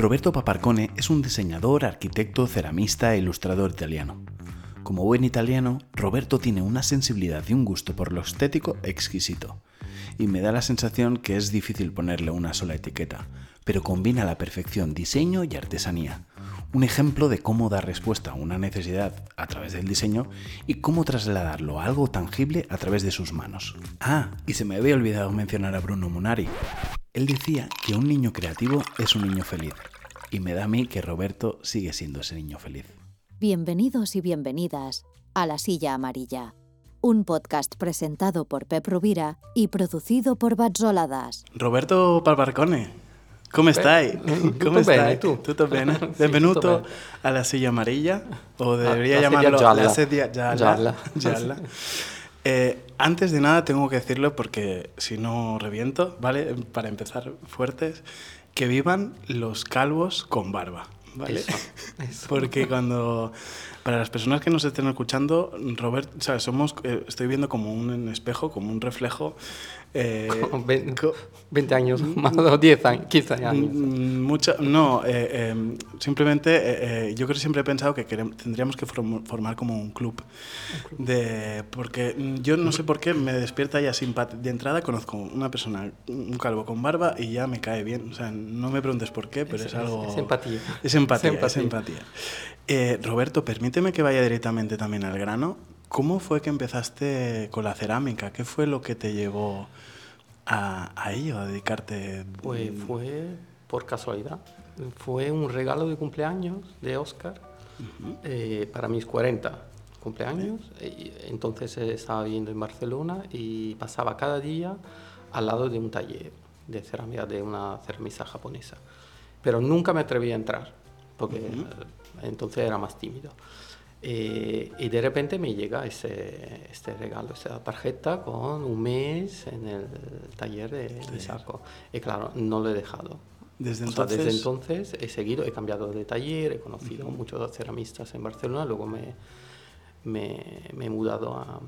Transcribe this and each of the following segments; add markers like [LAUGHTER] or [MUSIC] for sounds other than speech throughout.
Roberto Paparcone es un diseñador, arquitecto, ceramista e ilustrador italiano. Como buen italiano, Roberto tiene una sensibilidad y un gusto por lo estético exquisito. Y me da la sensación que es difícil ponerle una sola etiqueta, pero combina a la perfección diseño y artesanía. Un ejemplo de cómo dar respuesta a una necesidad a través del diseño y cómo trasladarlo a algo tangible a través de sus manos. Ah, y se me había olvidado mencionar a Bruno Munari. Él decía que un niño creativo es un niño feliz. Y me da a mí que Roberto sigue siendo ese niño feliz. Bienvenidos y bienvenidas a La Silla Amarilla, un podcast presentado por Pep Rubira y producido por Batzoladas. Roberto Palbarcone, come stai? Come bene, stai? tu? Tutto bene? Sì, tutto Benvenuto bene. alla Silla Amarilla, o debería la llamarlo gialla. la sedia gialla. Gialla. Gialla. Eh, antes de nada tengo que decirlo porque si no reviento, ¿vale? Para empezar fuertes, que vivan los calvos con barba, ¿vale? Eso, eso. Porque cuando, para las personas que nos estén escuchando, Robert, o sea, somos, eh, estoy viendo como un espejo, como un reflejo. Eh, Con [LAUGHS] ve- co- 20 años, más o 10 años, 15 años. Mucha, no, eh, eh, simplemente eh, eh, yo creo que siempre he pensado que tendríamos que form- formar como un club. De, porque mm, yo no sé por qué me despierta ya simpatía. De entrada conozco una persona, un calvo con barba y ya me cae bien. O sea, no me preguntes por qué, pero es, Es- es- algo... es empatía. Es empatía, Es es empatía. Roberto, permíteme que vaya directamente también al grano. ¿Cómo fue que empezaste con la cerámica? ¿Qué fue lo que te llevó a, a ello, a dedicarte? Pues fue por casualidad. Fue un regalo de cumpleaños de Oscar eh, para mis 40 cumpleaños. Entonces estaba viviendo en Barcelona y pasaba cada día al lado de un taller de cerámica de una ceramista japonesa. Pero nunca me atreví a entrar porque eh, entonces era más tímido. Eh, y de repente me llega ese, este regalo, esa tarjeta con un mes en el taller de, de saco. Y claro, no lo he dejado. Desde O sea, entonces, desde entonces he seguido, he cambiado de taller, he conocido muchos ceramistas en Barcelona, luego me, me, me he mudado a,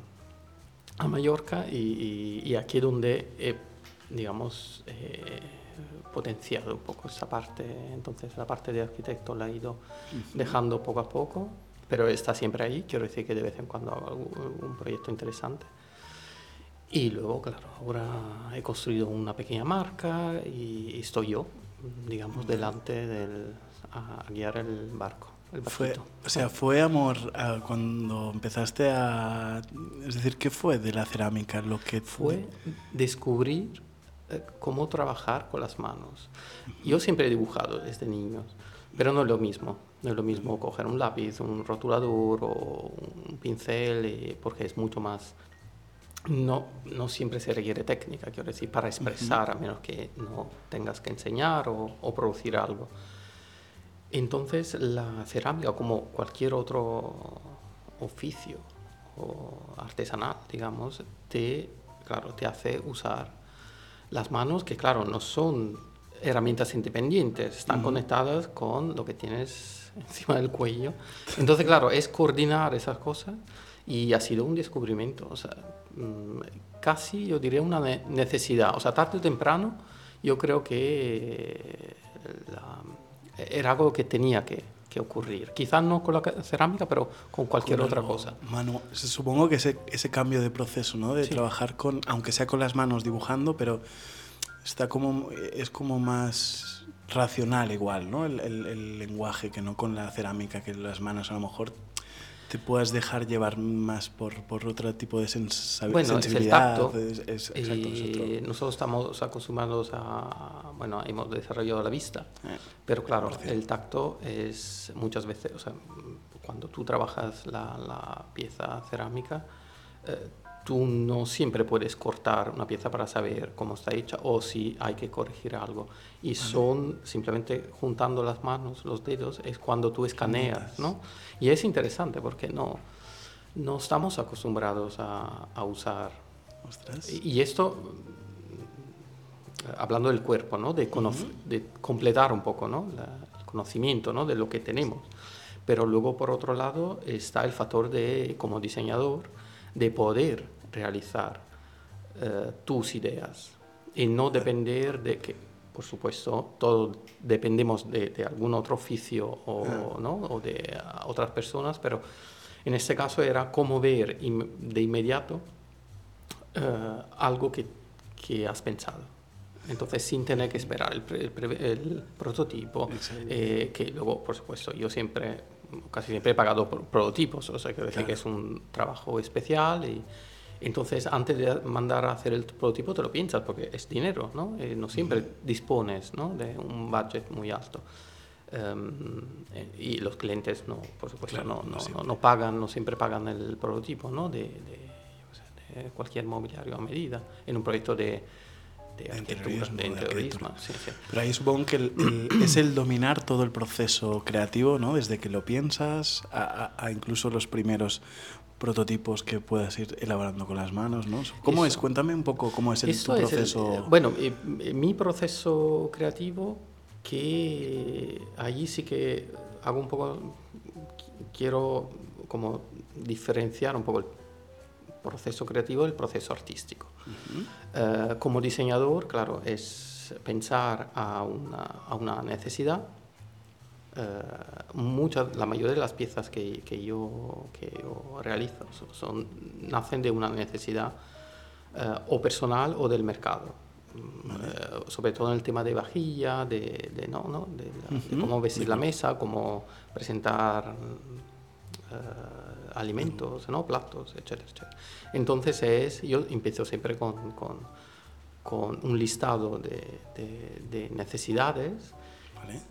a Mallorca y, y- y aquí es donde he, digamos, eh, potenciado un poco esa parte. Entonces la parte de arquitecto la he ido dejando poco a poco, pero está siempre ahí. Quiero decir que de vez en cuando hago algún proyecto interesante. Y luego, claro, ahora he construido una pequeña marca y estoy yo, digamos, delante del, a, a guiar el barco, el fue, o sea, fue amor ah, cuando empezaste a... Es decir, ¿qué fue de la cerámica lo que fue descubrir eh, cómo trabajar con las manos. Yo siempre he dibujado desde niños, pero no es lo mismo. No es lo mismo coger un lápiz, un rotulador o un pincel, eh, porque es mucho más... No, no siempre se requiere técnica, quiero decir, para expresar, a menos que no tengas que enseñar o, o producir algo. Entonces, la cerámica, como cualquier otro oficio o artesanal, digamos, te, claro, te hace usar las manos, que claro, no son herramientas independientes, están conectadas con lo que tienes [LAUGHS] encima del cuello. Entonces, claro, es coordinar esas cosas y ha sido un descubrimiento, o sea, mm, casi yo diría una ne- necesidad, o sea, tarde o temprano yo creo que la- era algo que tenía que, que ocurrir. Quizás no con la ca- cerámica, pero con cualquier con otra cosa. manu- Supongo que ese, ese cambio de proceso, ¿no? De Sí. trabajar con, aunque sea con las manos dibujando, pero está como, es como más racional igual, ¿no? El, el- el lenguaje que no con la cerámica, que las manos a lo mejor te puedas dejar llevar más por, por otro tipo de sensa- Bueno, es el sensibilidad. tacto. es- es- exacto, es Y nosotros estamos acostumbrados a, bueno, hemos desarrollado la vista, eh. pero claro, el tacto es muchas veces, o sea, cuando tú trabajas la, la pieza cerámica, eh, tú no siempre puedes cortar una pieza para saber cómo está hecha o si hay que corregir algo. Y son simplemente juntando las manos, los dedos, es cuando tú escaneas, ¿no? Y es interesante porque no, no estamos acostumbrados a, a usar Ostras. y esto, mm, hablando del cuerpo, ¿no? de, cono- de completar un poco ¿no? La- el conocimiento ¿no? de lo que tenemos. Pero luego, por otro lado, está el factor de, como diseñador, de poder realizar eh, tus ideas y no depender de que por supuesto, todos dependemos de, algún otro oficio o, ¿no? o de otras personas, pero en este caso era cómo ver de inmediato eh, algo que, que, has pensado. Entonces, sin tener que esperar el, el, prototipo, eh, que luego, por supuesto, yo siempre, casi siempre he pagado por prototipos, o sea, que decir que es un trabajo especial y entonces, antes de mandar a hacer el prototipo, te lo piensas porque es dinero, ¿no? Eh, no siempre dispones ¿no? de un budget muy alto. Em, y los clientes, no, por supuesto, no, no, no, pagan, no siempre pagan el prototipo ¿no? de, de, cualquier mobiliario a medida en un proyecto de, de arquitectura, de interiorismo. Sí, sí. Pero ahí supongo que es el dominar todo el proceso creativo, ¿no? Desde que lo piensas a, a, incluso los primeros prototipos que puedas ir elaborando con las manos, ¿no? ¿Cómo es? Cuéntame un poco cómo es el, tu proceso. Bueno, eh, eh, mi proceso creativo, que allí sí que hago un poco, quiero como diferenciar un poco el proceso creativo del proceso artístico. como diseñador, claro, es pensar a una, a una necesidad eh, muchas, la mayoría de las piezas que, que, yo, que yo, realizo son, nacen de una necesidad eh, o personal o del mercado. Eh, sobre todo en el tema de vajilla, de, de ¿no? ¿no? de, cómo vestir la mesa, cómo presentar alimentos, ¿no? platos, etcétera, etcétera. Entonces es, yo empiezo siempre con, con, con un listado de, de necesidades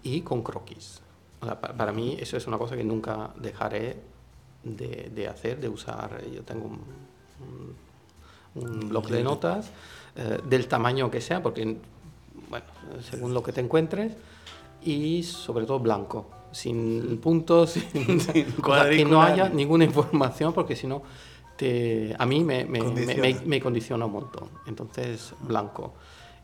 y con croquis para, mí eso es una cosa que nunca dejaré de, hacer, de usar. Yo tengo un, un, blog de notas eh, del tamaño que sea, porque, bueno, según lo que te encuentres, y sobre todo blanco, sin puntos, [LAUGHS] sin, que no haya ninguna información, porque si no, a mí me, me, me, condiciona un montón. Entonces, blanco.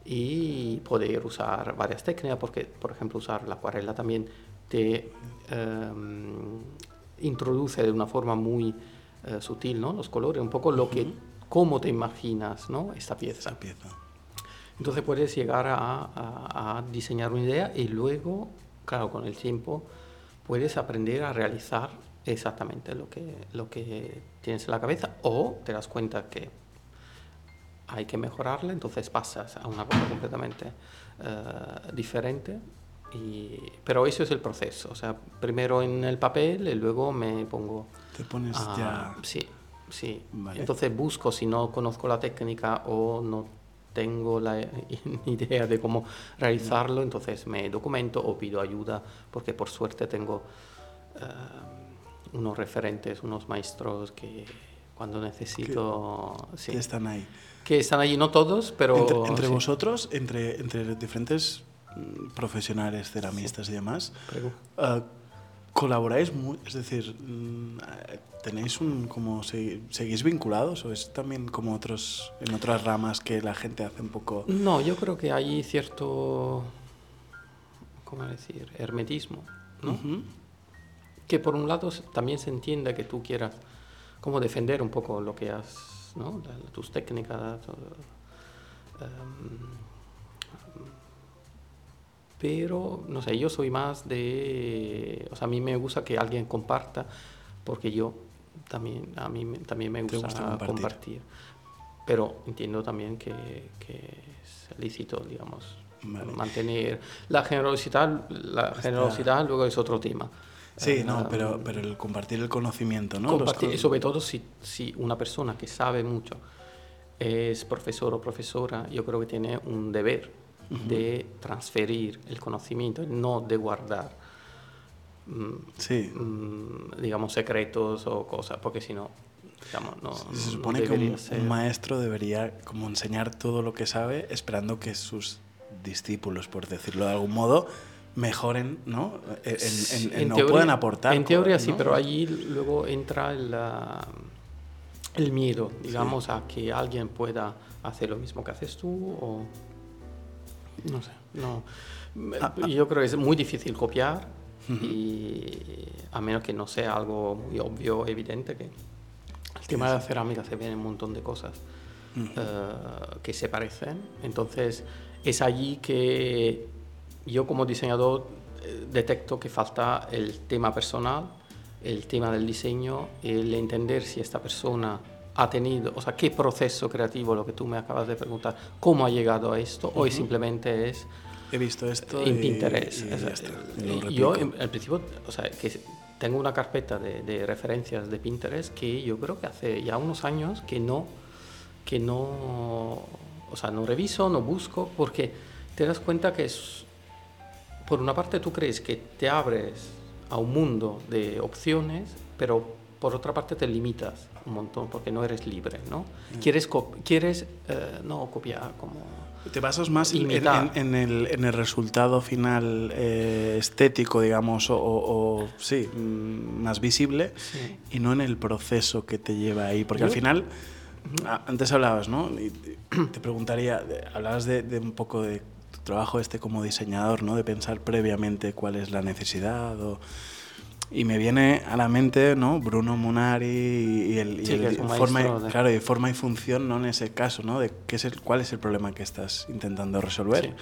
Y poder usar varias técnicas, porque, por ejemplo, usar la acuarela también te em, introduce de una forma muy eh, sutil ¿no? los colores, un poco lo que, cómo te imaginas ¿no? esta pieza. pieza. Entonces puedes llegar a, diseñar una idea y luego, claro, con el tiempo puedes aprender a realizar exactamente lo que, lo que tienes en la cabeza o te das cuenta que hay que mejorarla, entonces pasas a una cosa completamente eh, diferente pero eso es el proceso, o sea, primero en el papel y luego me pongo... Te pones ya... Sí, sí. Entonces busco, si no conozco la técnica o no tengo la [LAUGHS] idea de cómo realizarlo, entonces me documento o pido ayuda, porque por suerte tengo eh, unos referentes, unos maestros que cuando necesito... Que, sí, están ahí. Que están allí, no todos, pero... Entre, vosotros, entre, entre diferentes profesionales, ceramistas y demás, uh, colaboráis, muy, es decir, mm, tenéis un, como, seguís vinculados o es también como otros, en otras ramas que la gente hace un poco... No, yo creo que hay cierto, ¿cómo decir?, hermetismo, ¿no? Que por un lado también se entiende que tú quieras como defender un poco lo que has, ¿no? tus técnicas, em, pero no sé, yo soy más de, o sea, a mí me gusta que alguien comparta, porque yo también, a mí también me gusta, compartir. Pero entiendo también que, que es lícito, digamos, mantener la generosidad, la generosidad luego es otro tema. Sí, no, ah, pero, pero el compartir el conocimiento, ¿no? Compartir, sobre todo si, si una persona que sabe mucho es profesor o profesora, yo creo que tiene un deber de transferir el conocimiento, no de guardar, mm, sí. Mm, digamos, secretos o cosas, porque si no, digamos, no. Se supone que un, maestro debería como enseñar todo lo que sabe, esperando que sus discípulos, por decirlo de algún modo, mejoren, ¿no? En, no puedan aportar. En teoría sí, pero allí luego entra el, el miedo, digamos, a que alguien pueda hacer lo mismo que haces tú o no sé, no. Ah. Yo creo que es muy difícil copiar y a menos que no sea algo muy obvio, evidente, que el tema de la cerámica se ven un montón de cosas eh, que se parecen. Entonces, es allí que yo como diseñador eh, detecto que falta el tema personal, el tema del diseño, el entender si esta persona ha tenido, o sea, qué proceso creativo, lo que tú me acabas de preguntar, cómo ha llegado a esto, hoy simplemente es... He visto esto en y- Pinterest. y ya está, y lo yo, al principio, o sea, que tengo una carpeta de, de referencias de Pinterest que yo creo que hace ya unos años que no, que no, o sea, no reviso, no busco, porque te das cuenta que es, por una parte tú crees que te abres a un mundo de opciones, pero por otra parte te limitas un montón porque no eres libre, ¿no? Mm. Quieres, quieres eh, no copiar como... Te basas más en, en- en el, en el resultado final eh, estético, digamos, o, o- sí, mm, más visible, Sí. y no en el proceso que te lleva ahí. Porque al final, antes hablabas, ¿no? Y te- [CLEARS THROAT] preguntaría, hablabas de, de un poco de tu trabajo este como diseñador, ¿no? De pensar previamente cuál es la necesidad o... Y me viene a la mente, ¿no? Bruno Munari y, y el, y Sí, el- es un forma, y- de- claro, y forma y función, ¿no? En ese caso, ¿no? De qué es el, cuál es el problema que estás intentando resolver Sí.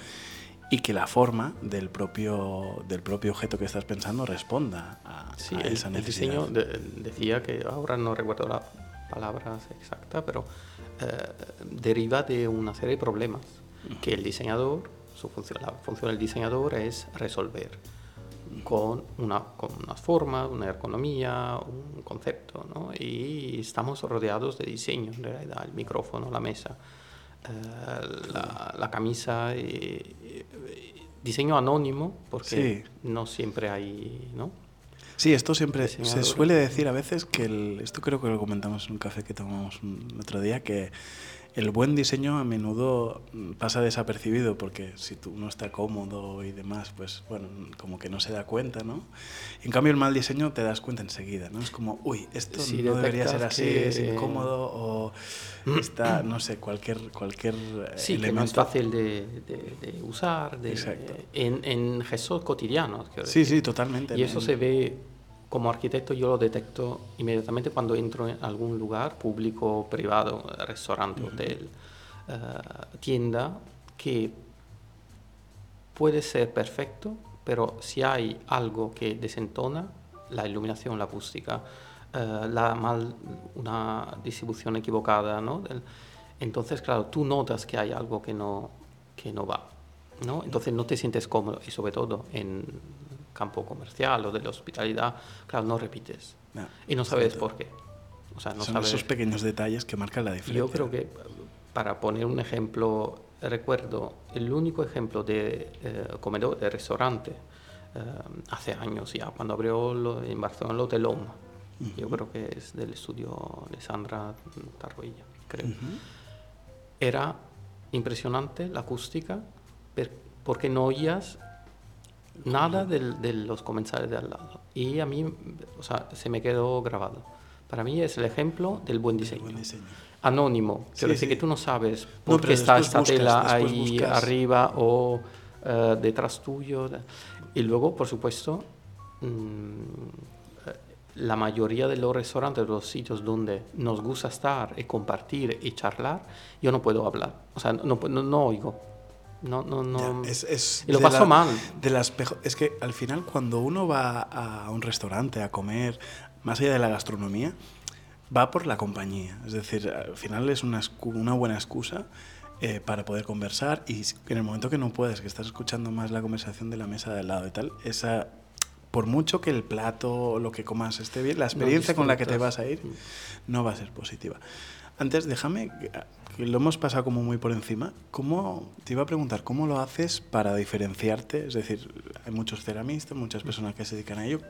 y que la forma del propio, del propio objeto que estás pensando responda a, Sí, a el, esa el necesidad. diseño de- decía que ahora no recuerdo las palabras exactas, pero eh, deriva de una serie de problemas que el diseñador, su función, la función del diseñador es resolver con, una, con unas formas, una ergonomía, un concepto, ¿no? Y estamos rodeados de diseño, en realidad, el micrófono, la mesa, eh, la, la camisa, diseño anónimo, porque no siempre hay, ¿no? Sí, esto siempre se suele decir a veces que el- esto creo que lo comentamos en un café que tomamos un otro día que el buen diseño a menudo mm, pasa desapercibido porque si tú no está cómodo y demás, pues bueno, como que no se da cuenta, ¿no? En cambio el mal diseño te das cuenta enseguida, ¿no? Es como, uy, esto Si no debería ser así, es que- incómodo o está, no sé, cualquier cualquier eh, Sí, que no es elemento. fácil de, de- de usar de- Exacto. en, en gestos cotidianos. Sí, sí, totalmente. Y eso En- se ve, como arquitecto yo lo detecto inmediatamente cuando entro en algún lugar público, privado, restaurante, hotel, eh, tienda, que puede ser perfecto, pero si hay algo que desentona, la iluminación, la acústica, eh, la mal, una distribución equivocada, entonces, claro, tú notas que hay algo que no, que no va, ¿no? Entonces no te sientes cómodo y sobre todo en campo comercial o de la hospitalidad, claro, no repites No, y no sabes cierto. por qué. O sea, no Son sabes. esos pequeños detalles que marcan la diferencia. Yo creo que, para poner un ejemplo, recuerdo el único ejemplo de eh, comedor, de restaurante, eh, hace años ya, cuando abrió lo- en Barcelona el Hotel Loma. Yo creo que es del estudio de Sandra Tarroilla, creo. Era impresionante la acústica, porque no oías nada del- de los comensales de al lado. Y a mí, o sea, se me quedó grabado. Para mí es el ejemplo del buen diseño. buen diseño. Anónimo, quiero decir sí. que tú no sabes No, por pero qué está esta buscas, tela ahí buscas. arriba o eh, detrás tuyo. Y luego, por supuesto, mm, eh, la mayoría de los restaurantes, de los sitios donde nos gusta estar y compartir y charlar, yo no puedo hablar. O sea, no, no, no oigo. No, no, no. Ya, es, es y lo paso la- mal. De las es que al final cuando uno va a un restaurante a comer, más allá de la gastronomía, va por la compañía. Es decir, al final es una, una buena excusa eh, para poder conversar y en el momento que no puedes, que estás escuchando más la conversación de la mesa de al lado y tal, esa... Por mucho que el plato o lo que comas esté bien, la experiencia con la que te vas a ir no va a ser positiva. Antes, déjame, lo hemos pasado como muy por encima, ¿cómo, te iba a preguntar, ¿cómo lo haces para diferenciarte? Es decir, hay muchos ceramistas, muchas personas que se dedican a ello.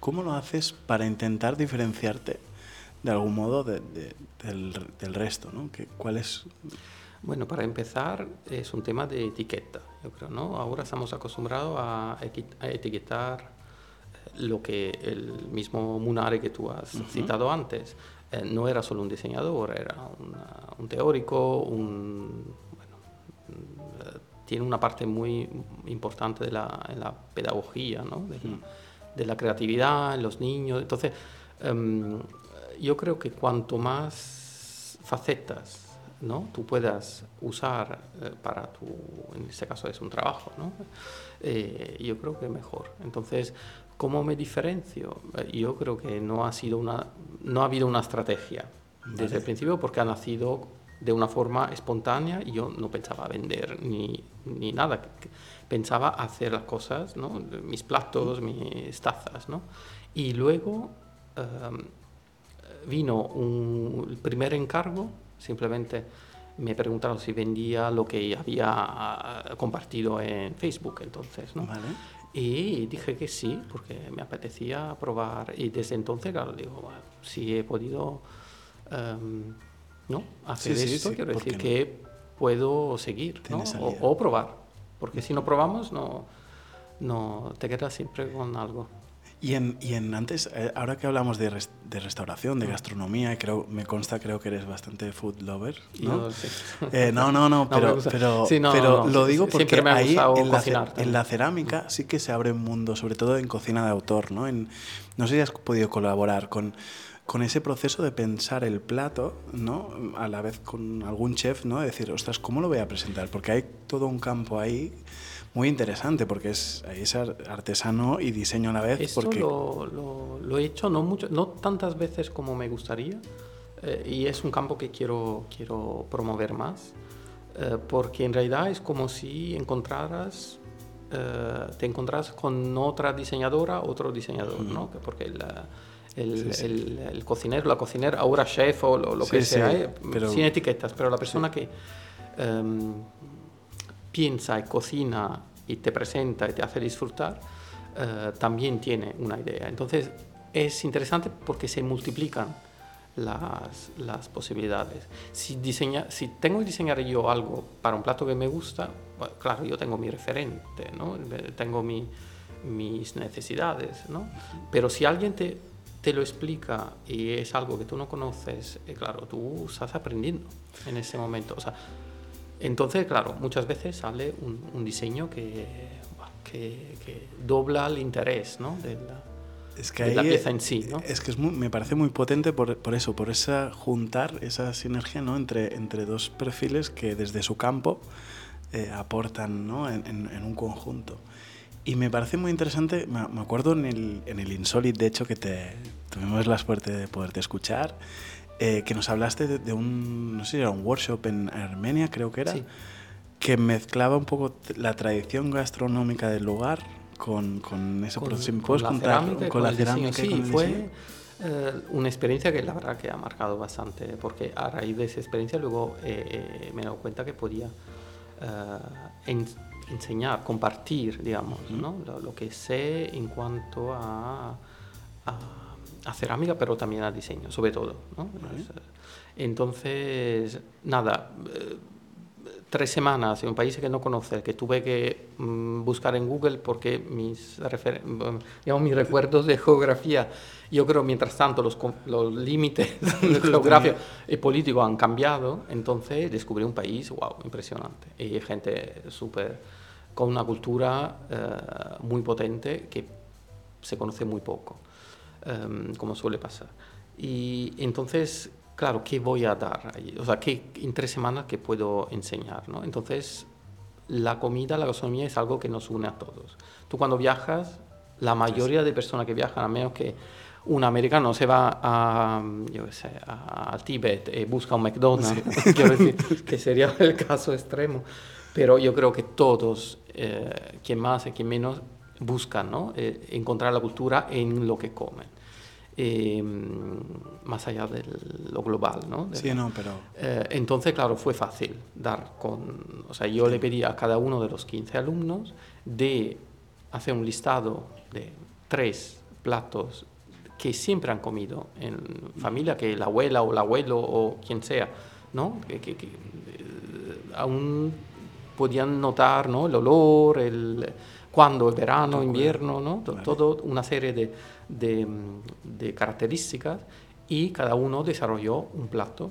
¿Cómo lo haces para intentar diferenciarte de algún modo de- de- del, del resto? ¿no? ¿Qué- ¿Cuál es? Bueno, para empezar, es un tema de etiqueta, yo creo, ¿no? Ahora estamos acostumbrados a, etiquetar lo que el mismo Munari que tú has citado antes eh, no era solo un diseñador, era una- un teórico, un, bueno, mm, eh, tiene una parte muy importante de la, en la pedagogía, ¿no? de, la, de la creatividad en los niños. Entonces, em, yo creo que cuanto más facetas ¿no? tú puedas usar eh, para tu, en este caso es un trabajo, ¿no? Eh, yo creo que mejor. Entonces, ¿cómo me diferencio? Eh, yo creo que no ha, sido una, no ha habido una estrategia desde el principio porque ha nacido de una forma espontánea y yo no pensaba vender ni, ni nada, pensaba hacer las cosas, ¿no? mis platos, mis tazas. ¿no? Y luego em, vino un, el primer encargo, simplemente me preguntaron si vendía lo que había ah, compartido en Facebook entonces, ¿no? Y dije que sí, porque me apetecía probar. Y desde entonces, claro, digo, si he podido um, ¿no? hacer esto, quiero decir que puedo seguir ¿no? o, probar. Porque si no probamos, no, no te quedas siempre con algo. Y en, y en antes, eh, ahora que hablamos de, de, restauración, de mm. gastronomía, creo, me consta, creo que eres bastante food lover, ¿no? Eh, no, no, no, [LAUGHS] pero, pero, pero lo digo porque ahí en la, en la, cerámica sí que se abre un mundo, sobre todo en cocina de autor, ¿no? En, no sé si has podido colaborar con, con ese proceso de pensar el plato, ¿no? A la vez con algún chef, ¿no? De decir, ostras, ¿cómo lo voy a presentar? Porque hay todo un campo ahí muy interesante porque es, es artesano y diseño a la vez. Esto porque... lo, lo, he hecho no, mucho, no tantas veces como me gustaría eh, y es un campo que quiero, quiero promover más eh, porque en realidad es como si encontraras, eh, te encontraras con otra diseñadora, otro diseñador, ¿no? Porque el, el, el, cocinero, la cocinera, ahora chef o lo, que sea, sin etiquetas, pero la persona que em, piensa y cocina y te presenta y te hace disfrutar, eh, también tiene una idea. Entonces es interesante porque se multiplican las, las posibilidades. Si, diseña, si tengo que diseñar yo algo para un plato que me gusta, claro, yo tengo mi referente, ¿no? tengo mi, mis necesidades, ¿no? pero si alguien te, te lo explica y es algo que tú no conoces, eh, claro, tú estás aprendiendo en ese momento. O sea, entonces, claro, muchas veces sale un, diseño que, que, dobla el interés ¿no? de, la, pieza en sí. ¿no? Es que me parece muy potente por, por, eso, por esa juntar, esa sinergia ¿no? entre, entre dos perfiles que desde su campo eh, aportan ¿no? en, en, un conjunto. Y me parece muy interesante, me, acuerdo en el, en el Insolite, de hecho, que te, tuvimos la suerte de poderte escuchar. Eh, que nos hablaste de, un, no sé, era un workshop en Armenia, creo que era, que mezclaba un poco la tradición gastronómica del lugar con, con eso. Con, con la cerámica, con, la cerámica. Sí, fue eh, una experiencia que la verdad que ha marcado bastante, porque a raíz de esa experiencia luego eh, me he dado cuenta que podía enseñar, compartir, digamos, ¿no? lo, que sé en cuanto a a cerámica, pero también a diseño, sobre todo. ¿no? Entonces, nada, eh, tres semanas en un país que no conoce, que tuve que mm, buscar en Google porque mis, digamos, mis recuerdos de geografía, yo creo mientras tanto los, los límites [LAUGHS] geográficos y políticos han cambiado, entonces descubrí un país, wow, impresionante, y gente súper, con una cultura eh, muy potente que se conoce muy poco. Em, como suele pasar. Y entonces, claro, ¿qué voy a dar ahí? O sea, ¿qué, en tres semanas qué puedo enseñar? ¿no? Entonces, la comida, la gastronomía es algo que nos une a todos. Tú cuando viajas, la mayoría de personas que viajan, a menos que un americano se va a, yo sé, a, Tíbet y busca un McDonald's, [LAUGHS] quiero decir, que sería el caso extremo, pero yo creo que todos, eh, quien más y quien menos, buscan ¿no? Eh, encontrar la cultura en lo que comen. Eh, más allá de lo global, ¿no? sí, no, pero... Eh, entonces, claro, fue fácil dar con... O sea, yo le pedí a cada uno de los 15 alumnos de hacer un listado de tres platos que siempre han comido en familia, que la abuela o el abuelo o quien sea, ¿no? Que, que, que aún podían notar, ¿no? El olor, el cuando es verano, invierno, ¿no? Todo una serie de, de, características y cada uno desarrolló un plato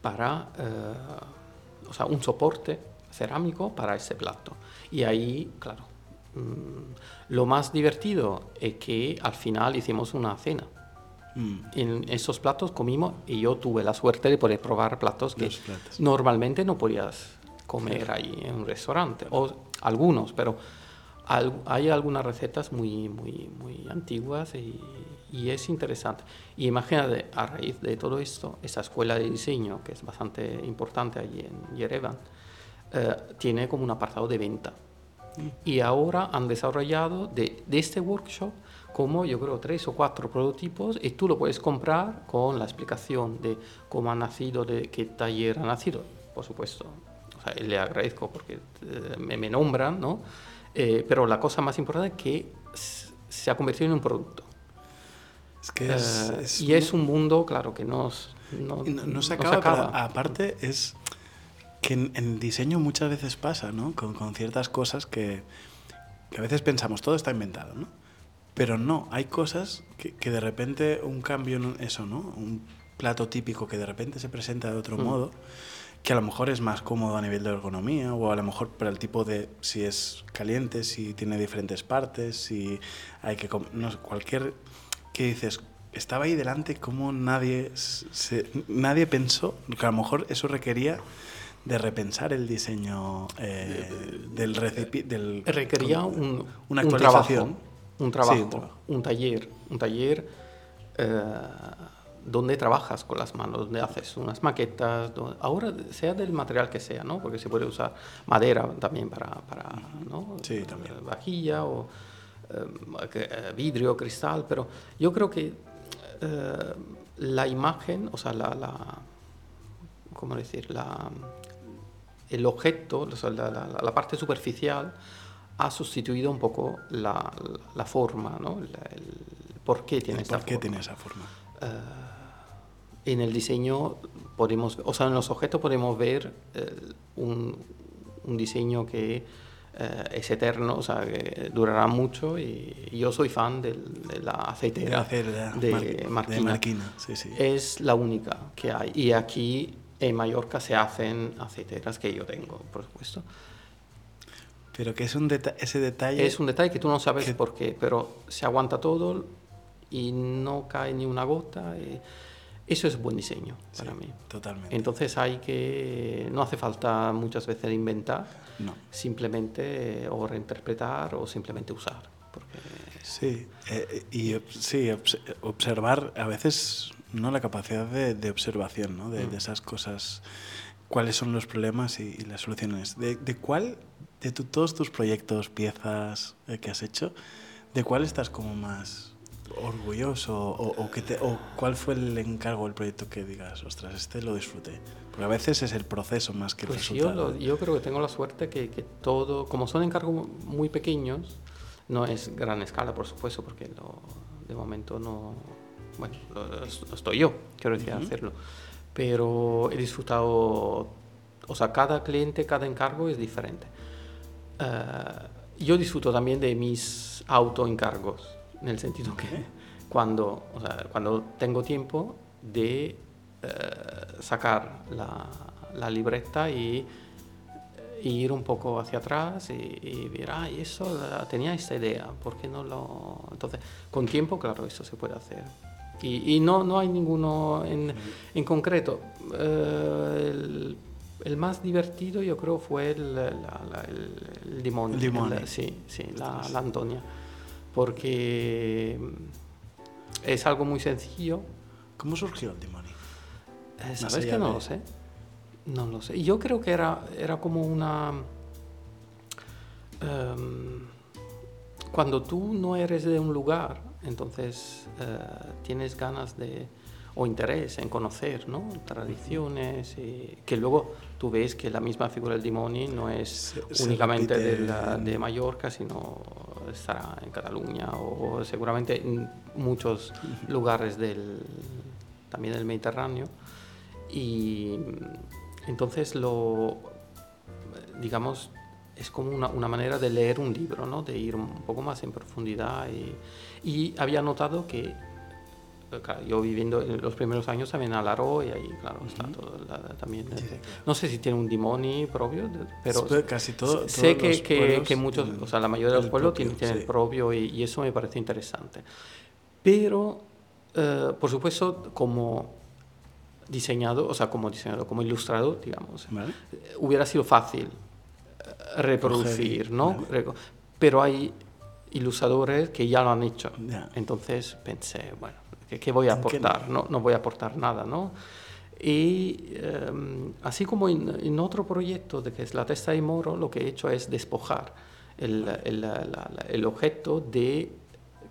para, eh, o sea, un soporte cerámico para ese plato. Y ahí, claro, mm, lo más divertido es que al final hicimos una cena. Mm. En esos platos comimos y yo tuve la suerte de poder probar platos que platos. normalmente no podías comer ahí en un restaurante, o algunos, pero hay algunas recetas muy, muy, muy antiguas y, y, es interesante. Y imagínate, a raíz de todo esto, esa escuela de diseño, que es bastante importante allí en Yerevan, eh, tiene como un apartado de venta. Y ahora han desarrollado de, de este workshop como yo creo tres o cuatro prototipos y tú lo puedes comprar con la explicación de cómo ha nacido, de qué taller ha nacido. Por supuesto, o sea, le agradezco porque eh, me, me, nombran, ¿no? Eh, pero la cosa más importante es que se ha convertido en un producto. Es que es, eh, y es un mundo, claro, que nos, no, no, se acaba, acaba. aparte es que en, en, diseño muchas veces pasa, ¿no? Con, con ciertas cosas que, que, a veces pensamos, todo está inventado, ¿no? Pero no, hay cosas que, que de repente un cambio, en eso, ¿no? Un plato típico que de repente se presenta de otro mm. modo que a lo mejor es más cómodo a nivel de ergonomía o a lo mejor para el tipo de si es caliente, si tiene diferentes partes, si hay que no cualquier que dices estaba ahí delante como nadie se, nadie pensó que a lo mejor eso requería de repensar el diseño eh, del recipiente del requería un, una actualización un trabajo un, trabajo, un taller un taller eh, donde trabajas con las manos, donde haces unas maquetas, ahora sea del material que sea, ¿no? Porque se puede usar madera también para, para ¿no? sí, también. vajilla o eh, vidrio, cristal, pero yo creo que eh, la imagen, o sea, la, la ¿cómo decir? La, el objeto, o sea, la, la, parte superficial ha sustituido un poco la, forma, ¿no? El, por qué tiene, esa, por qué forma. tiene esa forma. Uh, en el diseño podemos, o sea, en los objetos podemos ver eh, un, un, diseño que eh, es eterno, o sea, que durará mucho y, yo soy fan de, de la aceitera de, de, Marquina. De Marquina. Sí, sí. Es la única que hay y aquí en Mallorca se hacen aceiteras que yo tengo, por supuesto. Pero que es un deta ese detalle... Es un detalle que tú no sabes que... por qué, pero se aguanta todo y no cae ni una gota. Y, eso es buen diseño para mí. Totalmente. Entonces hay que, no hace falta muchas veces inventar, no. simplemente o reinterpretar o simplemente usar. Porque... Sí, eh, y sí, observar a veces no la capacidad de, de observación, ¿no? De, mm. de, esas cosas, cuáles son los problemas y, y las soluciones. ¿De, de cuál, de tu, todos tus proyectos, piezas eh, que has hecho, de cuál estás como más orgulloso o, o, que te, o cuál fue el encargo del proyecto que digas, ostras, este lo disfruté? Porque a veces es el proceso más que el pues resultado. Yo, lo, yo creo que tengo la suerte que, que, todo, como son encargos muy pequeños, no es gran escala, por supuesto, porque lo, de momento no, bueno, lo, estoy yo, quiero decir, uh -huh. hacerlo. Pero he disfrutado, o sea, cada cliente, cada encargo es diferente. Uh, yo disfruto también de mis autoencargos en el sentido que cuando, o sea, cuando tengo tiempo de eh, sacar la, la, libreta y, y, ir un poco hacia atrás y, y ver, ah, eso tenía esta idea, ¿por qué no lo...? Entonces, con tiempo, claro, eso se puede hacer. Y, y no, no hay ninguno en, en concreto. Eh, el, el, más divertido yo creo fue el, la, la, el, el. El sí, sí, la, la Antonia porque es algo muy sencillo. ¿Cómo surgió el Dimoni? Eh, ¿Sabes que no de... lo sé? No lo sé. Yo creo que era, era como una... Um, cuando tú no eres de un lugar, entonces uh, tienes ganas de o interés en conocer ¿no? tradiciones y que luego tú ves que la misma figura del Dimoni no es se, únicamente se de, la, de Mallorca, sino estará en Cataluña o seguramente en muchos lugares del, también del Mediterráneo. Y entonces lo, digamos, es como una, una, manera de leer un libro, ¿no? de ir un poco más en profundidad. Y, y había notado que claro, yo viviendo en los primeros años también a Laro y ahí, claro, está uh -huh. todo la, también. Sí, claro. No sé si tiene un dimoni propio, pero sí, casi todo. Sé que, que, que, muchos, o sea, la mayoría de los pueblos tienen, tienen sí. el propio y, y, eso me parece interesante. Pero eh, por supuesto, como diseñado, o sea, como diseñador, como ilustrador, digamos, ¿Vale? eh, hubiera sido fácil eh, reproducir, Coger ¿no? vale. Pero hay ilustradores que ya lo han hecho. Ya. Entonces pensé, bueno, ¿qué, qué voy a ¿En qué aportar? No, no voy a aportar nada, ¿no? Y em, así como en, en otro proyecto, de que es la testa de moro, lo que he hecho es despojar el, el- la- la- el objeto de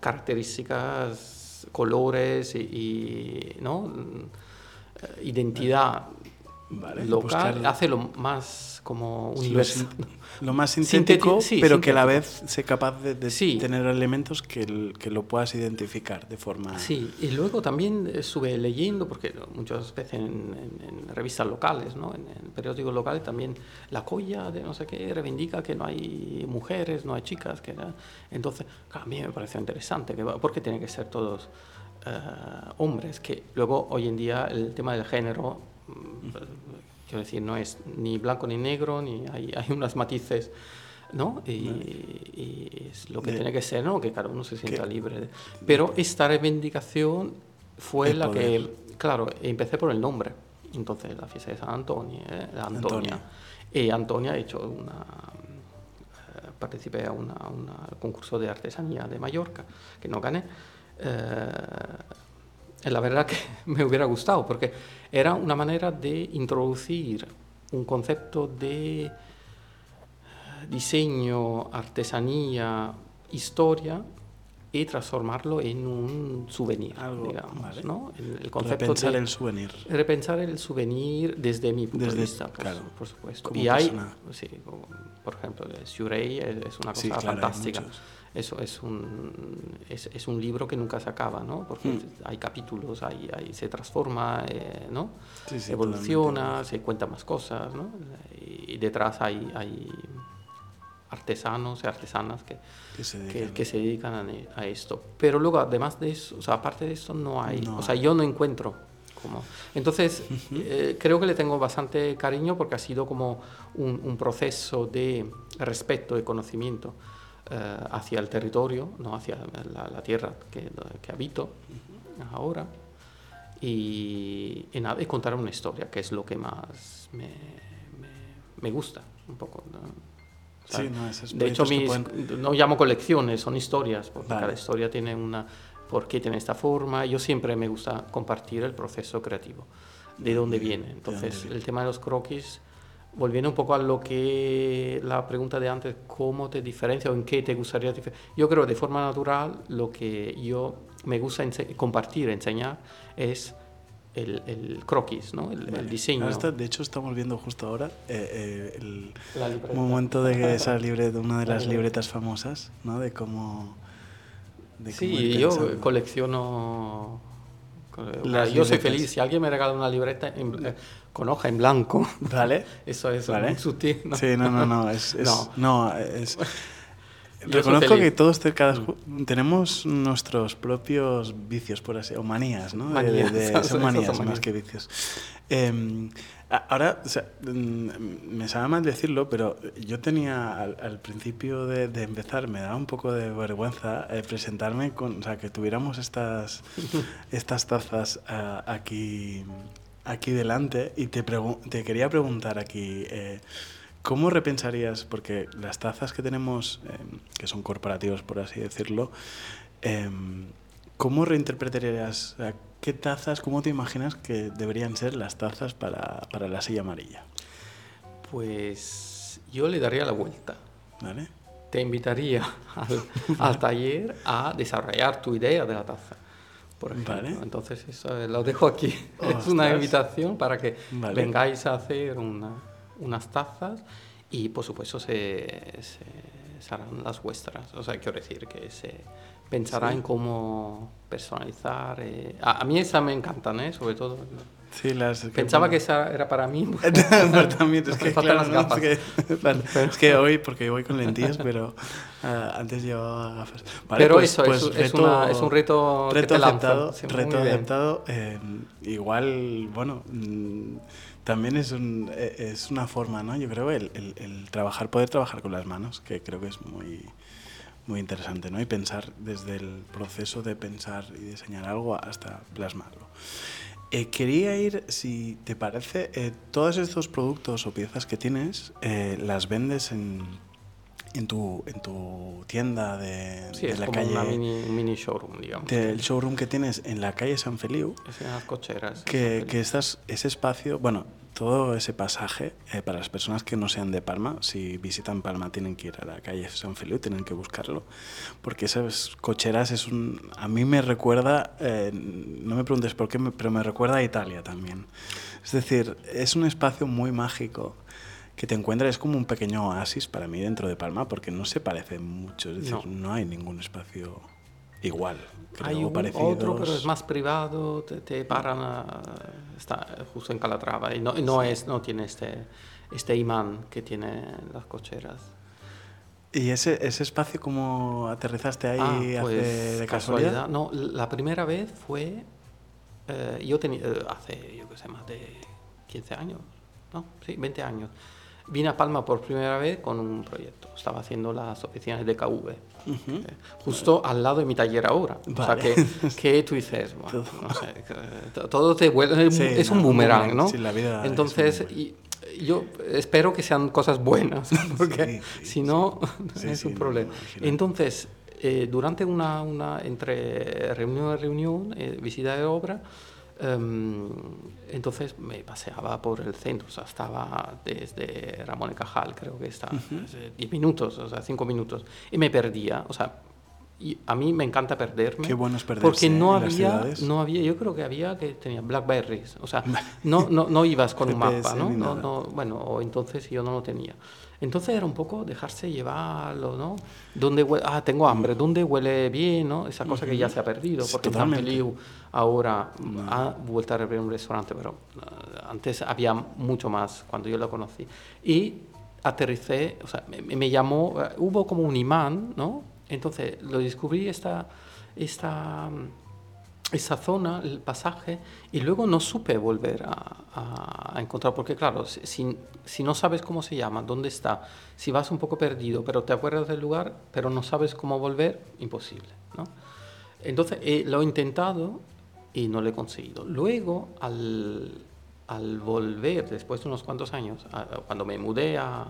características, colores y, y, ¿no? Mm, eh, identidad Vale, local, buscar- hace lo más como universal. [LAUGHS] lo más sintético, Sinteti- sí, pero que a la vez sea capaz de, de Sí. tener elementos que, el- que lo puedas identificar de forma... Sí, y luego también estuve leyendo, porque muchas veces en, en- en revistas locales, ¿no? en, en periódicos locales también, la colla de no sé qué reivindica que no hay mujeres, no hay chicas. que ¿no? Entonces, a mí me pareció interesante, que, ¿por qué tienen que ser todos eh, hombres? Que luego hoy en día el tema del género, quiero decir, no es ni blanco ni negro, ni hay, [LAUGHS] hay unos matices. ¿no? Y, y es lo que De- tiene que ser, ¿no? Que cada uno se sienta que- libre. Pero esta reivindicación fue la poder. que, claro, empecé por el nombre. Entonces, la fiesta de San Antonio, ¿eh? Antonia. Y Antonia ha hecho una... eh, participé a al concurso de artesanía de Mallorca, que no gané. Eh, la verdad que [LAUGHS] me hubiera gustado, porque era una manera de introducir un concepto de diseño, artesanía, historia y transformarlo en un souvenir, Algo, digamos, vale. ¿no? El, el concepto Repensar de el souvenir. repensar el souvenir desde mi punto Desde- de vista, por, claro, por supuesto. como Y hay, persona. sí, como, por ejemplo, Surrey es, una cosa Sí, claro, hay fantástica. Eso es un, es, es un libro que nunca se acaba, ¿no? Porque Hmm. hay capítulos, hay, hay- se transforma, eh, ¿no? Sí, sí, Evoluciona, totalmente. se cuenta más cosas, ¿no? Y detrás hay, hay artesanos y artesanas que, Que se que, dedican. que se dedican a, a esto. Pero luego, además de eso, o sea, aparte de eso, no hay. No o sea, hay. yo no encuentro como. Entonces, eh, creo que le tengo bastante cariño porque ha sido como un, un proceso de respeto y conocimiento eh, hacia el territorio, no hacia la, la tierra que, que habito ahora. Y, y nada, y contar una historia, que es lo que más me, me- me gusta un poco. ¿no? Sí, no, esos de hecho, mis, pueden- no llamo colecciones, son historias, porque Vale. cada historia tiene una, por qué tiene esta forma. Yo siempre me gusta compartir el proceso creativo, de dónde viene. Entonces, viene. el tema de los croquis, volviendo un poco a lo que la pregunta de antes, ¿cómo te diferencia o en qué te gustaría diferenciar? Yo creo de forma natural lo que yo me gusta ense- compartir, enseñar, es el, el croquis, ¿no? el, el Vale. diseño. Ahora está- de hecho, estamos viendo justo ahora eh, eh, el libreta. momento de esa libre, de una de La las libreta. libretas famosas, ¿no? De cómo... de cómo Sí, yo colecciono. cole- Las yo soy libretas. feliz. Si alguien me regala una libreta en- eh, con hoja en blanco, ¿Vale? [LAUGHS] eso es Vale. muy sutil. ¿no? Sí, no, no, no. Es, es- [LAUGHS] No. no, es- soy Reconozco que todos te- cada- tenemos nuestros propios vicios, por así o manías, ¿no? Manías, de- de- eso son son manías más que vicios. Eh, a- ahora, o sea, mm, me sabe mal decirlo, pero yo tenía al, al principio de, de empezar, me daba un poco de vergüenza eh, presentarme con, o sea, que tuviéramos estas, [LAUGHS] estas tazas ah, aquí, aquí delante y te quería preguntar aquí. eh, ¿Cómo repensarías? Porque las tazas que tenemos, eh, que son corporativos por así decirlo, eh, ¿cómo reinterpretarías? o sea, ¿Qué tazas, cómo te imaginas que deberían ser las tazas para, para la silla amarilla? Pues yo le daría la vuelta. ¿Vale? Te invitaría [LAUGHS] al, al taller a desarrollar tu idea de la taza. Por ejemplo. Vale. Entonces, eso lo dejo aquí. [LAUGHS] Es una invitación para que Vale. vengáis a hacer una- unas tazas y, por supuesto, se, se- se harán las vuestras. O sea, quiero decir que se pensará Sí. en cómo personalizar. eh. A, a mí esas me encantan, ¿eh? sobre todo. Sí, las Pensaba que esa era para mí. [LAUGHS] [LAUGHS] Pero también es que. Es que, [LAUGHS] vale, es que hoy, porque voy con lentillas, pero ah, antes llevaba gafas. Vale, Pero pues- eso pues es, es reto- una- es un reto, que reto te lanzo. aceptado, reto eh, igual, bueno, mm, también es, un, eh, es una forma, ¿no? Yo creo el, el- el trabajar, poder trabajar con las manos, que creo que es muy, muy interesante, ¿no? Y pensar desde el proceso de pensar y diseñar algo hasta plasmarlo. Eh, quería ir, si te parece, eh, todos estos productos o piezas que tienes, eh, las vendes en, en, tu, en tu tienda de, Sí, de es la como calle. una mini, mini showroom, digamos. del showroom que tienes en la calle San Feliu, Es en las cocheras. que, que estás, ese espacio, bueno, todo ese pasaje, eh, para las personas que no sean de Palma, si visitan Palma tienen que ir a la calle San Feliu, tienen que buscarlo, porque esas cocheras es un... A mí me recuerda, eh, no me preguntes por qué, pero me recuerda a Italia también. Es decir, es un espacio muy mágico que te encuentras, es como un pequeño oasis para mí dentro de Palma, porque no se parece mucho, es decir, no, No. hay ningún espacio igual. Hay un, otro, pero es más privado, te, te paran, a- está justo en Calatrava y no, y no, es, no tiene este, este imán que tienen las cocheras. ¿Y ese, ese espacio cómo aterrizaste ahí Ah, hace pues, de casualidad? No, la primera vez fue, eh, yo tenía, eh, hace, yo qué sé, más de 15 años, ¿no? Sí, 20 años. Vine a Palma por primera vez con un proyecto. Estaba haciendo las oficinas de KV, eh, justo al lado de mi taller ahora. O sea, Vale. que, que tú dices, bueno, no sé, que, eh, todo te vuelve, es, Sí, es no, un boomerang, ¿no? sí, la vida Entonces, y- yo espero que sean cosas buenas, [LAUGHS] porque Sí, si no, [LAUGHS] es un no, problema. imagino. Entonces, eh, durante una, una, entre reunión y reunión, eh, visita de obra, em, entonces me paseaba por el centro, o sea, estaba desde Ramón y Cajal, creo que está, hace 10 minutos, o sea, 5 minutos, y me perdía, o sea, y a mí me encanta perderme. Qué bueno es perderse, Porque no en las había, ciudades. no había, yo creo que había que tenía Blackberries, o sea, no, no, no ibas con un [LAUGHS] mapa, ¿no? no, no bueno, o entonces yo no lo tenía. Entonces era un poco dejarse llevarlo, ¿no? ¿Dónde huele? Ah, tengo hambre, ¿dónde huele bien, no? Esa cosa que ya se ha perdido, porque San ahora ha vuelto a abrir un restaurante, pero eh, antes había mucho más cuando yo lo conocí. Y aterricé, o sea, me, me llamó, eh, hubo como un imán, ¿no? Entonces lo descubrí esta, esta, mm, esa zona, el pasaje, y luego no supe volver a, encontrar, porque claro, si, si- no sabes cómo se llama, dónde está, si vas un poco perdido, pero te acuerdas del lugar, pero no sabes cómo volver, imposible, ¿no? Entonces eh, lo he intentado y no lo he conseguido. Luego, al, al volver, después de unos cuantos años, a- cuando me mudé a,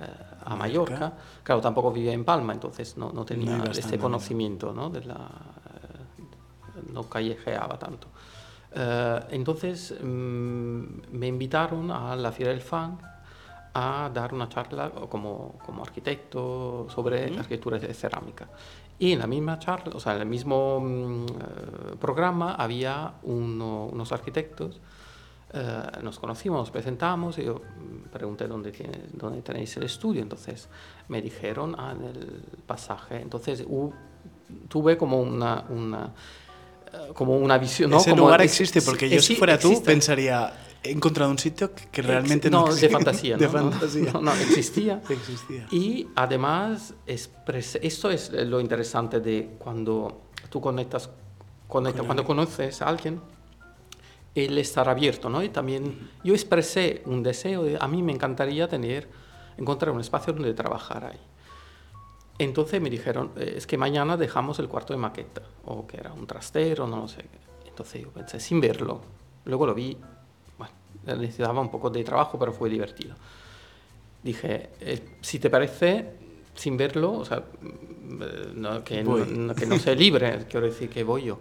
eh, a Mallorca. Claro, tampoco vivía en Palma, entonces no, no tenía tan este conocimiento ¿no? de la, no callejeaba tanto. Eh, entonces mm, me invitaron a la Fiera del Fan a dar una charla como, como arquitecto sobre arquitectura de cerámica. Y en la misma charla, o sea, en el mismo mm, eh, programa había uno- unos arquitectos eh, nos conocimos, nos presentamos y yo pregunté dónde, tiene, dónde tenéis el estudio. Entonces me dijeron ah, en el pasaje. Entonces tuve como una, una, como una visión. ¿no? Ese Como lugar ex- existe, porque yo si fuera tú existe. pensaría, he encontrado un sitio que, realmente no, no, de fantasía. De ¿no? No, fantasía. No, no, existía. [LAUGHS] Existía. Y además, esto es lo interesante de cuando tú conectas, conecta, cuando conoces a alguien, el estar abierto, ¿no? Y también yo expresé un deseo de, a mí me encantaría tener, encontrar un espacio donde trabajar ahí. Entonces me dijeron, "Eh, es que mañana dejamos el cuarto de maqueta, o que era un trastero, no lo sé. Entonces yo pensé, sin verlo, luego lo vi, bueno, necesitaba un poco de trabajo, pero fue divertido. Dije, eh, si te parece, sin verlo, o sea, mm, eh, no, que, no, no- que no sea libre, [LAUGHS] quiero decir que voy yo.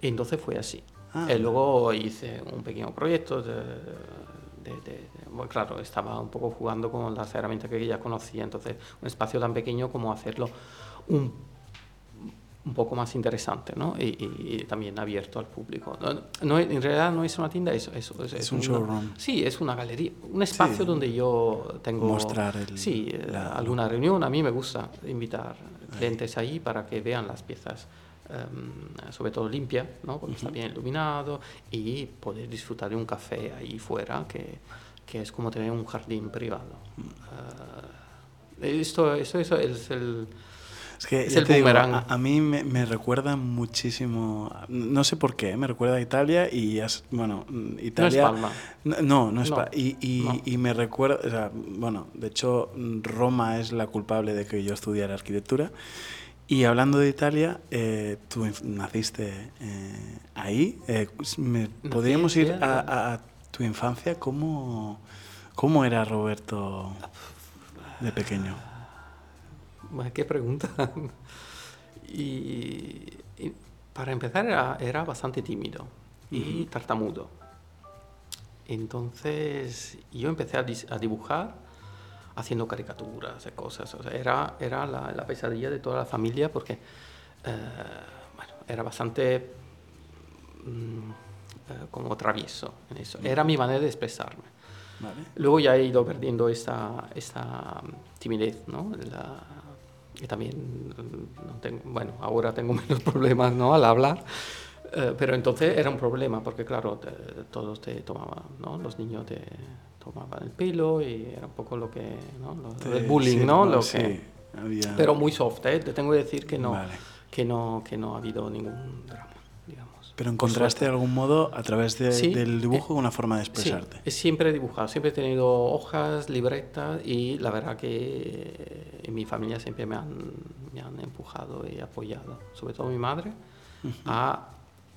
Entonces fue así. Ah. Eh, luego hice un pequeño proyecto de- de- de- bueno, claro, estaba un poco jugando con las herramientas que ya conocía, entonces un espacio tan pequeño como hacerlo un, un poco más interesante, ¿no? Y, y- y también abierto al público. No, en realidad no es una tienda, es, es, Es un una- showroom. Sí, es una galería, un espacio Sí. donde yo tengo... Mostrar el- Sí, eh, la- alguna reunión. A mí me gusta invitar clientes ahí para que vean las piezas, em, sobre todo limpias, ¿no? porque está bien iluminado, y poder disfrutar de un café ahí fuera, que, que es como tener un jardín privado. Eh, esto, esto, eso es el... Es que Es el digo, a, a mí me, me recuerda muchísimo, no sé por qué, me recuerda a Italia y, as- bueno, mm, Italia... Palma. No, no, no es No, pa- y, y, no. y me recuerda, o sea, bueno, de hecho Roma es la culpable de que yo estudiara arquitectura Y hablando de Italia, eh, tú naciste eh, ahí. Eh, me, ¿Podríamos ir a, a, tu infancia? ¿Cómo, ¿Cómo era Roberto de pequeño? ¿Qué pregunta? [LAUGHS] y, para empezar era, era bastante tímido y tartamudo. Entonces yo empecé a, dibujar haciendo caricaturas, cosas. era era la, pesadilla de toda la familia porque eh, bueno, era bastante mm, eh, como travieso en eso. Era mi manera de expresarme. Luego ya he ido perdiendo esta, esta timidez, ¿no? y también, no tengo, bueno, ahora tengo [LAUGHS] menos problemas ¿no? al hablar, eh, pero entonces era un problema porque, claro, todos te tomaban, ¿no? Los niños te tomaban el pelo y era un poco lo que, ¿no? el bullying, ¿no? Lo que, Pero muy soft, ¿eh? Te tengo que decir que no, que no, que no ha habido ningún drama. Pero encontraste de algún modo a través del dibujo una forma de expresarte. Sí, siempre he dibujado, siempre he tenido hojas, libretas y la verdad que en mi familia siempre me han, me han empujado y apoyado, sobre todo mi madre, a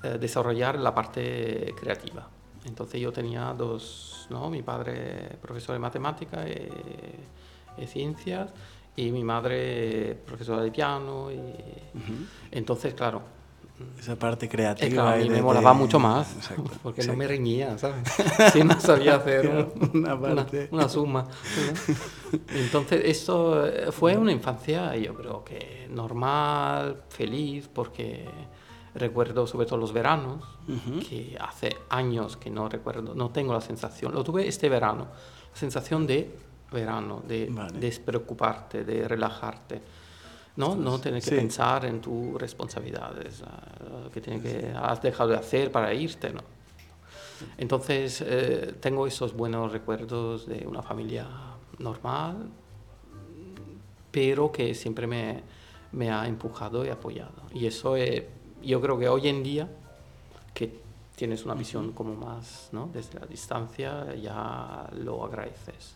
eh, desarrollar la parte creativa. Entonces yo tenía dos, ¿no? mi padre profesor de matemáticas y, y ciencias y mi madre profesora de piano. Y, Entonces, claro, esa parte creativa. a mí me molaba mucho más, [LAUGHS] porque no me reñía, ¿sabes? [LAUGHS] Si no sabía [LAUGHS] hacer una, una, suma. Entonces, esto eh, fue una infancia, yo creo que normal, feliz, porque recuerdo sobre todo los veranos, que hace años que no recuerdo, no tengo la sensación, lo tuve este verano, la sensación de verano, de despreocuparte, de relajarte ¿no? no tener que pensar en tus responsabilidades, uh, que, tiene que has dejado de hacer para irte, ¿no? Entonces, eh, tengo esos buenos recuerdos de una familia normal, pero que siempre me, me ha empujado y apoyado. Y eso yo creo que hoy en día, que tienes una visión como más, ¿no? Desde la distancia, ya lo agradeces.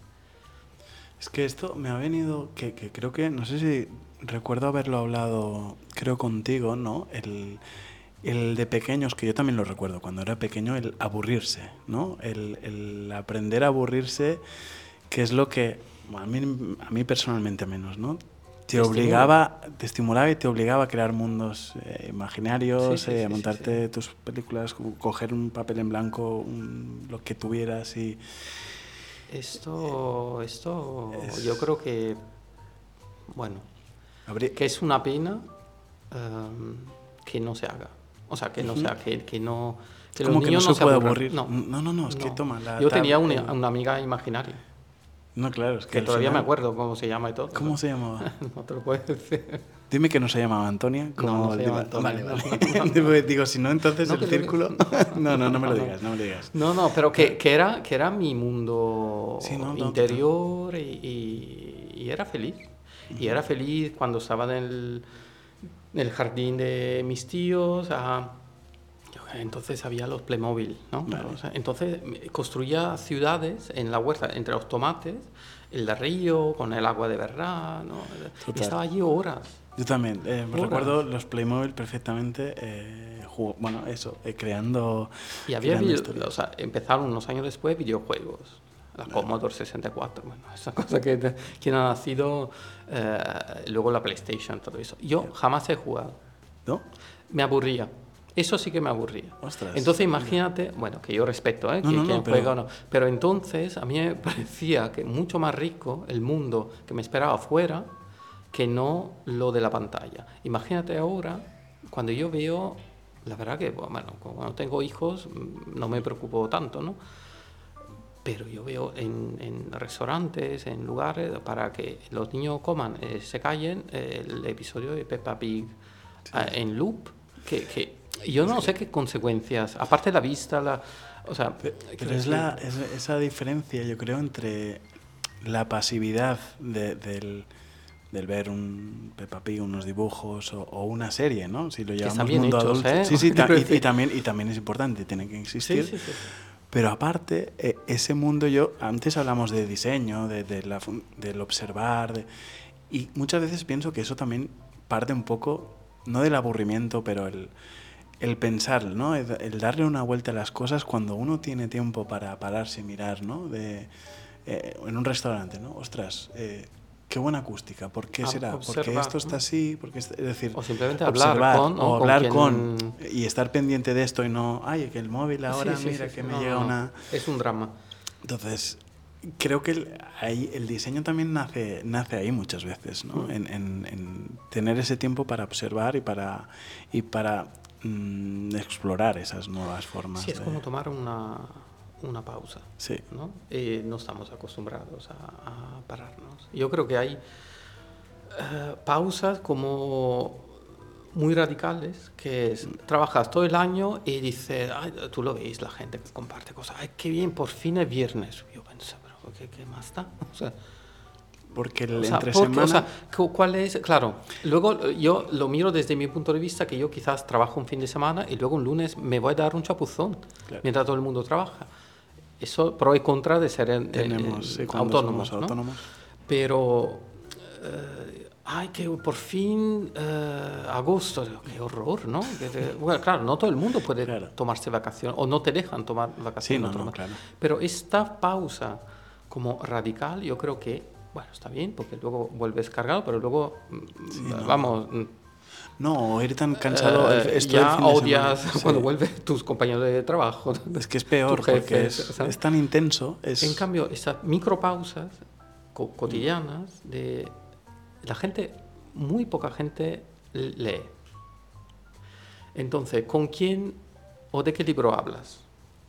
Es que esto me ha venido, que, que creo que, no sé si recuerdo haberlo hablado, creo contigo, ¿no? El, el, de pequeños, que yo también lo recuerdo, cuando era pequeño, el aburrirse, ¿no? El, el aprender a aburrirse, que es lo que, a mí, a mí personalmente menos, ¿no? Te obligaba, te estimulaba y te obligaba a crear mundos eh, imaginarios, eh, a montarte tus películas, coger un papel en blanco, lo que tuvieras y... Esto, esto yo creo que, bueno, que es una pena em, que no se haga. O sea, que no sea, que, que no... Que Como que no se, puede aburrir. No. no, no, no, es que toma la Yo tenía una, una, amiga imaginaria. No, claro, es que... que todavía me acuerdo cómo se llama y todo. ¿Cómo se llamaba? [LAUGHS] no te lo puedo decir. Dime que no se llamaba Antonia. Como no, no se llama Antonia. Vale, vale. [LAUGHS] Digo, si no, entonces el círculo... [LAUGHS] no, no, no me lo digas, no me lo digas. No, no, pero que, que, era, que era mi mundo interior y, y, y era feliz. Y era feliz cuando estaba en el, en el jardín de mis tíos. Ah, entonces había los Playmobil, ¿no? entonces construía ciudades en la huerta, entre los tomates, el río, con el agua de verdad, ¿no? Y estaba allí horas. Yo también, eh, recuerdo los Playmobil perfectamente, eh, bueno, eso, eh, creando... Y había, o sea, empezaron unos años después videojuegos la Commodore 64, bueno, [LAUGHS] esa cosa que, que ha nacido, eh, luego la PlayStation, todo eso. Yo jamás he jugado. ¿No? Me aburría. Eso sí que me aburría. entonces imagínate, bueno, que yo respeto, ¿eh? que, no, pero... no. Pero entonces a mí me [LAUGHS] parecía que mucho más rico el mundo que me esperaba afuera que no lo de la pantalla. Imagínate ahora, cuando yo veo, la verdad que, bueno, cuando tengo hijos no me preocupo tanto, ¿no? Pero yo veo en, en, restaurantes, en lugares, para que los niños coman, eh, se callen, eh, el episodio de Peppa Pig eh, en loop, que, que yo no sé qué consecuencias, aparte de la vista, la, o sea... Pero es, la, esa diferencia, yo creo, entre la pasividad del, del, ver un Peppa Pig, unos dibujos o, una serie, ¿no? Si lo llevamos mundo adulto. Sí, sí, [LAUGHS] y, también, y también es importante, tiene que existir. Sí, sí, pero aparte, e, ese mundo yo, antes hablamos de diseño, de, de la, del observar, y muchas veces pienso que eso también parte un poco, no del aburrimiento, pero el, el pensar, ¿no? El, el darle una vuelta a las cosas cuando uno tiene tiempo para pararse y mirar, ¿no? De, eh, en un restaurante, ¿no? Ostras, eh, qué buena acústica, ¿por qué Ah, será? ¿Por qué observar, esto está así? ¿Por qué está- es decir, O simplemente hablar observar, con, ¿no? o con hablar quien- con y estar pendiente de esto y no, ay, que el móvil ahora, Sí, sí, mira sí, que me No, llega no. una... Es un drama. Entonces, creo que el, ahí, el diseño también nace, nace ahí muchas veces, ¿no? Mm. En, en- en tener ese tiempo para observar y para, y para mm, explorar esas nuevas formas. Sí, es de- como tomar una, una pausa. Sí. ¿no? Eh, no estamos acostumbrados a, a pararnos. Yo creo que hay eh, pausas como muy radicales, que es, trabajas todo el año y dices, "Ay, tú lo veis, la gente que comparte cosas, ay, qué bien, por fin es viernes. Yo pensé, pero ¿qué, qué más da? [LAUGHS] O sea, Porque el o sea, entre porque, semana... o sea, cu- ¿cuál es? Claro, luego eh, yo lo miro desde mi punto de vista, que yo quizás trabajo un fin de semana y luego un lunes me voy a dar un chapuzón Claro. mientras todo el mundo trabaja. Eso pro y contra de ser en- tenemos en- sí, cuando autónomos, ¿no? autónomos. Pero, eh, ay, que por fin eh, agosto, qué horror, ¿no? [LAUGHS] Bueno, claro, no todo el mundo puede Claro. tomarse vacaciones o no te dejan tomar Sí, vacaciones. no, no, tomar- claro. Pero esta pausa como radical, yo creo que, bueno, está bien, porque luego vuelves cargado, pero luego, mm, Sí, no. vamos, mm, No, ir tan cansado. eh, ya odias semana. Sí. cuando vuelven [LAUGHS] tus compañeros de trabajo. Es que es peor, porque es, es tan intenso. Es, En cambio, estas micropausas co- cotidianas de la gente, muy poca gente lee. Entonces, ¿con quién o de qué libro hablas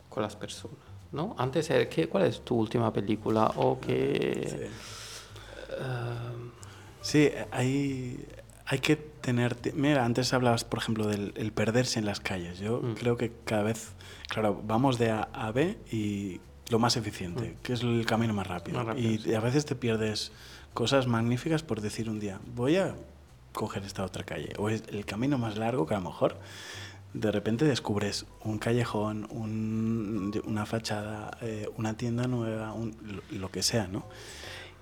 con las personas? ¿no? Antes, era, ¿qué, ¿cuál es tu última película? O que... Sí. eh, Sí, hay, hay que Mira, antes hablabas, por ejemplo, del el perderse en las calles. Yo Mm. creo que cada vez, claro, vamos de A a B y lo más eficiente, que es el camino más rápido. Mm. Más rápido, y, sí. a veces te pierdes cosas magníficas por decir un día, voy a coger esta otra calle. O es el camino más largo que a lo mejor de repente descubres un callejón, un- una fachada, eh, una tienda nueva, un- lo, lo que sea, ¿no?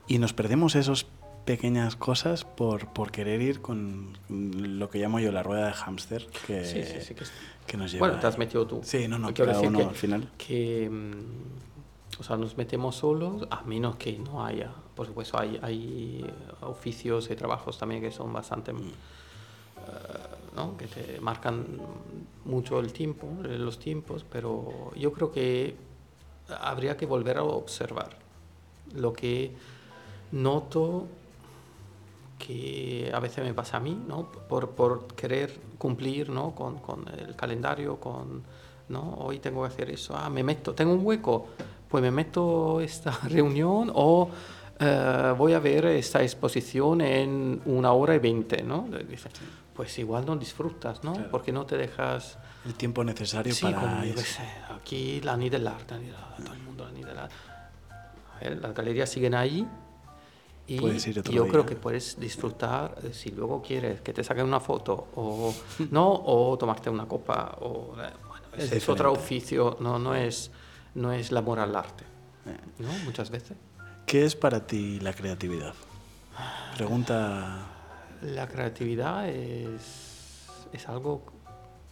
Y nos perdemos esas pequeñas cosas por, por querer ir con lo que llamo yo la rueda de hámster que, sí, sí, sí. Que, que nos lleva. bueno, te has metido tú. Sí, no, no, cada uno que- al final. que mm, o sea, nos metemos solos, a menos que no haya, por supuesto, hay, hay eh, oficios y trabajos también que son bastante, Mm. eh, ¿no? que te marcan mucho el tiempo, eh, los tiempos, pero yo creo que habría que volver a observar lo que noto que a veces me pasa a mí, ¿no? Por, por querer cumplir, ¿no? Con, con el calendario, con, ¿no? Hoy tengo que hacer eso, ah, me meto, tengo un hueco, pues me meto esta [LAUGHS] reunión o eh, voy a ver esta exposición en una hora y veinte, ¿no? Pues igual no disfrutas, ¿no? Claro. Porque no te dejas... El tiempo necesario Sí, para... como, qué sé, aquí la Nid del Arte, todo el mundo la Nid del Arte. A ver, las galerías siguen ahí y ir otro yo día. creo que puedes disfrutar si luego quieres que te saquen una foto o [LAUGHS] no o tomarte una copa o eh, bueno, Es es, otro oficio, no no es no es el amor al arte, Eh, ¿no? Muchas veces. ¿Qué es para ti la creatividad? Pregunta... La creatividad es, es algo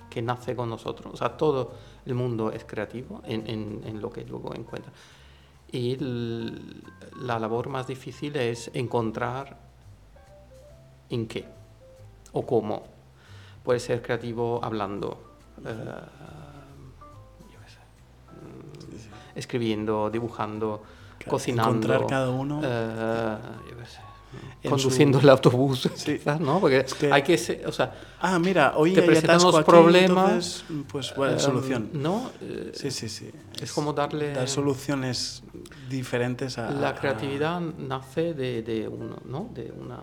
que nace con nosotros. O sea, todo el mundo es creativo en, en- en lo que luego encuentra. Y la labor más difícil es encontrar en qué o cómo. Puede ser creativo hablando, eh, yo qué sé, escribiendo, dibujando, cocinando. encontrar cada uno eh, yo qué sé, conduciendo su- el autobús, [LAUGHS] Sí. quizás, ¿no? Porque Es que- hay que, o sea, Ah, mira, hoy te presentan los aquí, problemas, entonces, pues bueno, em, solución. ¿no? Eh, Sí, sí, sí. es como darle- Dar soluciones diferentes a... La a- creatividad nace de, de uno, ¿no? De una,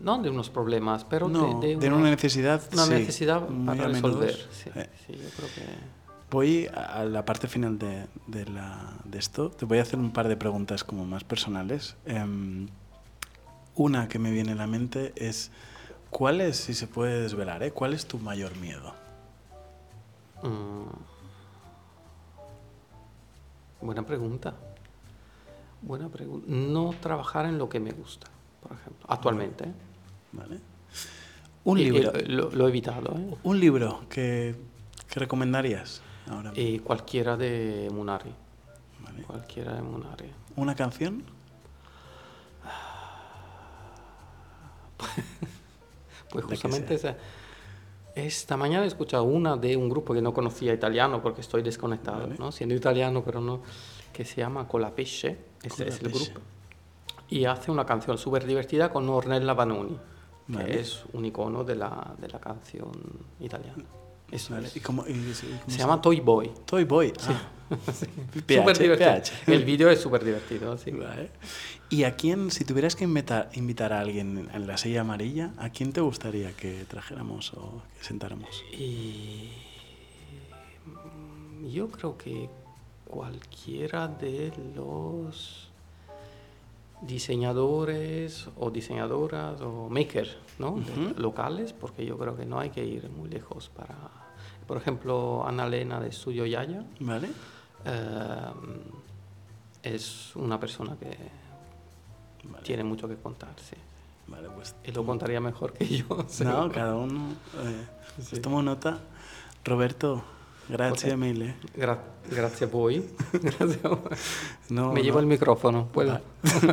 no de unos problemas, pero No, de, de una necesidad, una sí, necesidad para resolver. Sí, Eh. sí, yo creo que... Voy a la parte final de, de la- de esto. Te voy a hacer un par de preguntas como más personales. Em, una que me viene a la mente es, ¿cuál es, si se puede desvelar, eh, cuál es tu mayor miedo? Mm. Buena pregunta. Buena pregunta. No trabajar en lo que me gusta, por ejemplo, actualmente. ¿eh? ¿Vale? Un Y- y libro. lo, lo he evitado. ¿eh? Un libro que, que recomendarías ahora. Y cualquiera de Munari. Vale. Cualquiera de Munari. ¿Una canción? [LAUGHS] Pues justamente esa- esta mañana he escuchado una de un grupo que no conocía italiano porque estoy desconectado, Vale. ¿no? siendo italiano, pero no, que se llama Colapesce, ese es el grupo. Y hace una canción súper divertida con Ornella Vanoni, que es un icono de la, de la canción italiana. Eso Vale. es. ¿Y cómo, y- y cómo Se llama Toy Boy. Toy Boy. Ah. Súper PH, divertido. PH. El vídeo es súper divertido. que- Vale. ¿Y a quién, si tuvieras que invitar, invitar a alguien en la silla amarilla, a quién te gustaría que trajéramos o que sentáramos? Y yo creo que cualquiera de los diseñadores o diseñadoras o makers ¿no? locales, porque yo creo que no hay que ir muy lejos para... Por ejemplo, Ana Elena de Estudio Yaya ¿Vale? Eh, es una persona que Vale. tiene mucho que contar, sí. Vale, pues. Y lo contaría mejor que yo. [LAUGHS] No, seguro. cada uno. eh, pues Sí. tomo nota. Roberto, gracias mille. Gra- gracias a [LAUGHS] voi. No, Me llevo el micrófono, ¿puedo?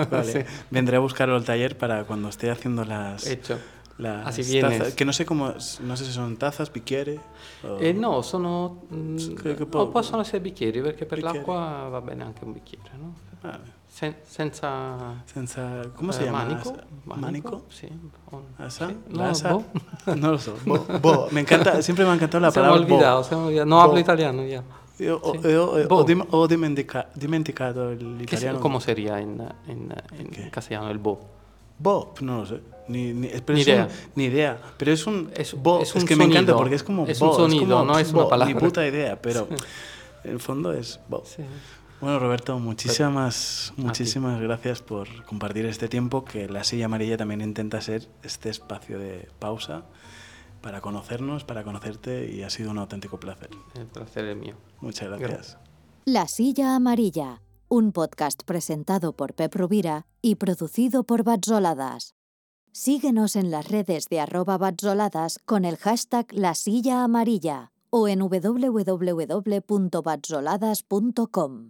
Vale. [LAUGHS] Sí. Vendré a buscarlo al taller para cuando esté haciendo las. Hecho. Las Así vienes. tazas, que no sé cómo. No sé si son tazas, bicchiere. o- Eh, no, sono... Che- che o po- possono essere bicchieri, perché per l'acqua va bene anche un bicchiere, no? Vale. Sen- senza... Senza- ¿Cómo se eh, llama? Manico. ¿Manico? Sì. ¿Asa? sì. ¿La No, asa? boh. [LAUGHS] No lo sé. Bo, bo. [LAUGHS] Me encanta, siempre me ha encantado la Se me ha palabra bo. olvidado, se me ha olvidado. No Bo. hablo italiano ya. Io, ho, Sì. io- ho- Bo. ho dim- ho dimentica- dimenticato ¿Qué se- l'italiano. ¿Cómo sería en, en, en ¿Qué? castellano el bo? Bo, no lo sé. Ni, ni, pero Ni es idea. un- ni idea. Pero es un. Es- bo, es es, un que me encanta porque es como. Es bo, un sonido, como no es una palabra. Ni puta idea, pero en el fondo es bo. Sí. Bueno, Roberto, muchísimas, muchísimas gracias por compartir este tiempo que la silla amarilla también intenta ser este espacio de pausa para conocernos, para conocerte y ha sido un auténtico placer. El placer es mío. Muchas gracias. La Silla Amarilla, un podcast presentado por Pep Rubira y producido por Batzoladas. Síguenos en las redes de arroba batzoladas con el hashtag La Silla Amarilla o en www.batzoladas.com.